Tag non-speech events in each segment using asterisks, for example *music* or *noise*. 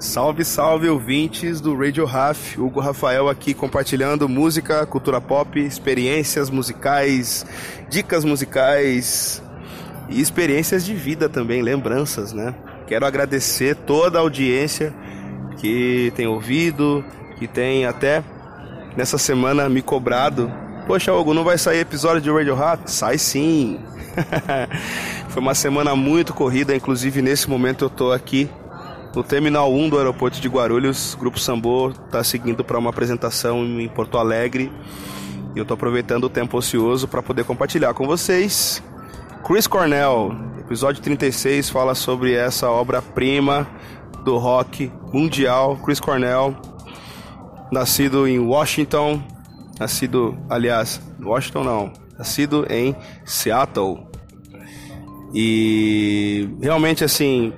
Salve, salve ouvintes do Radio Raf, Hugo Rafael aqui compartilhando música, cultura pop, experiências musicais, dicas musicais e experiências de vida também, lembranças, né? Quero agradecer toda a audiência que tem ouvido, que tem até nessa semana me cobrado. Poxa, Hugo, não vai sair episódio de Radio Rap? Sai sim! *laughs* Foi uma semana muito corrida, inclusive nesse momento eu tô aqui no Terminal 1 do aeroporto de Guarulhos, o Grupo Sambor está seguindo para uma apresentação em Porto Alegre. E eu estou aproveitando o tempo ocioso para poder compartilhar com vocês. Chris Cornell, episódio 36, fala sobre essa obra-prima do rock mundial. Chris Cornell, nascido em Washington, nascido, aliás, Washington não, nascido em Seattle. E realmente assim,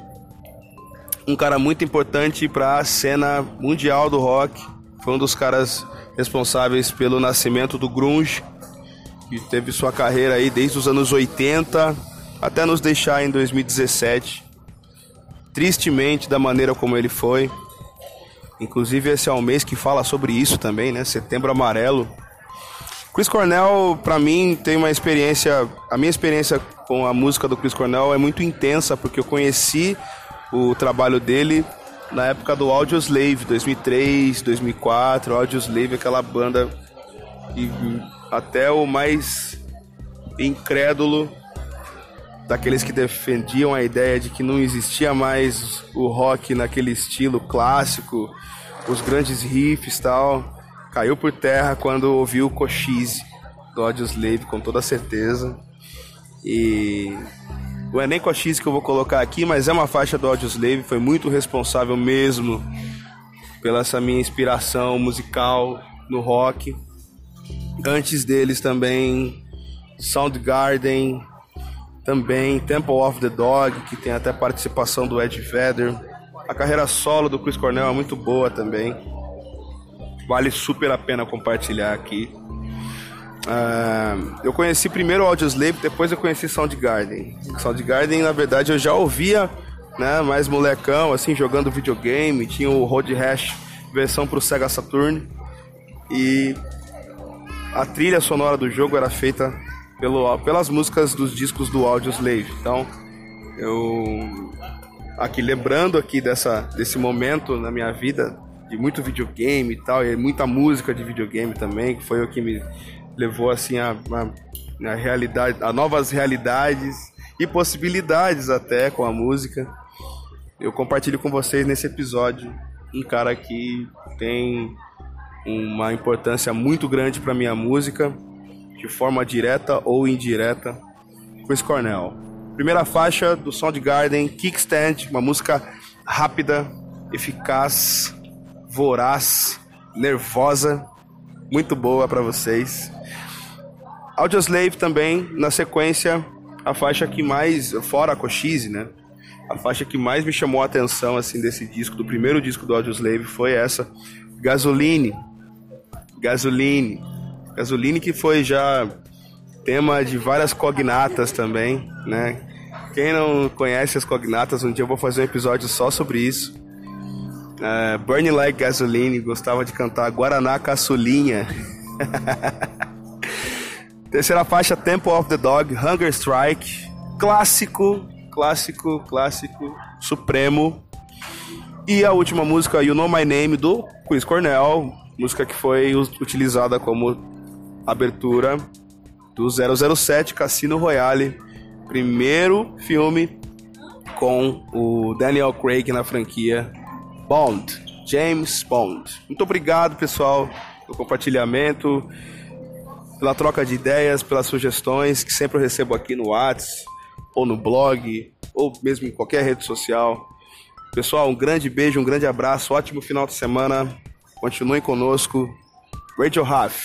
um cara muito importante para a cena mundial do rock. Foi um dos caras responsáveis pelo nascimento do grunge, que teve sua carreira aí desde os anos 80 até nos deixar em 2017. Tristemente da maneira como ele foi. Inclusive esse é um mês que fala sobre isso também, né? Setembro Amarelo. Chris Cornell, para mim, tem uma experiência. A minha experiência com a música do Chris Cornell é muito intensa, porque eu conheci o trabalho dele na época do Audioslave, 2003, 2004. Audioslave, aquela banda e até o mais incrédulo daqueles que defendiam a ideia de que não existia mais o rock naquele estilo clássico, os grandes riffs tal, caiu por terra quando ouviu o Cochise do Audioslave com toda certeza. E não é nem X que eu vou colocar aqui, mas é uma faixa do Audioslave, foi muito responsável mesmo pela essa minha inspiração musical no rock. Antes deles também Soundgarden, também Temple of the Dog, que tem até participação do Ed Vedder. A carreira solo do Chris Cornell é muito boa também. Vale super a pena compartilhar aqui. Uh, eu conheci primeiro o Audioslave, depois eu conheci Soundgarden. Soundgarden, na verdade, eu já ouvia, né, mais molecão, assim, jogando videogame. Tinha o Road Rash versão pro Sega Saturn. E a trilha sonora do jogo era feita pelo, pelas músicas dos discos do Audioslave. Então, eu aqui lembrando aqui dessa, desse momento na minha vida de muito videogame e tal, e muita música de videogame também, que foi o que me levou assim a, a, a realidade, a novas realidades e possibilidades até com a música. Eu compartilho com vocês nesse episódio um cara que tem uma importância muito grande para minha música, de forma direta ou indireta, Chris Cornell. Primeira faixa do Soundgarden, Kickstand, uma música rápida, eficaz, voraz, nervosa, muito boa para vocês. Audioslave também, na sequência, a faixa que mais, fora a Cochise, né? A faixa que mais me chamou a atenção, assim, desse disco, do primeiro disco do Audioslave, foi essa, Gasoline. Gasoline. Gasoline que foi já tema de várias cognatas também, né? Quem não conhece as cognatas, um dia eu vou fazer um episódio só sobre isso. Uh, Burning Like Gasoline, gostava de cantar Guaraná Caçulinha. *laughs* Terceira faixa, Temple of the Dog, Hunger Strike. Clássico, clássico, clássico, supremo. E a última música, You Know My Name, do Chris Cornell. Música que foi utilizada como abertura do 007 Cassino Royale. Primeiro filme com o Daniel Craig na franquia Bond. James Bond. Muito obrigado, pessoal, pelo compartilhamento pela troca de ideias, pelas sugestões que sempre eu recebo aqui no WhatsApp, ou no blog, ou mesmo em qualquer rede social. Pessoal, um grande beijo, um grande abraço, ótimo final de semana. Continuem conosco. Rachel Huff.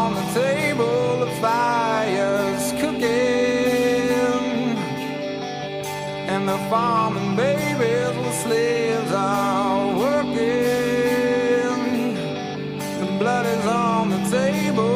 farming babies with slaves are working. The blood is on the table.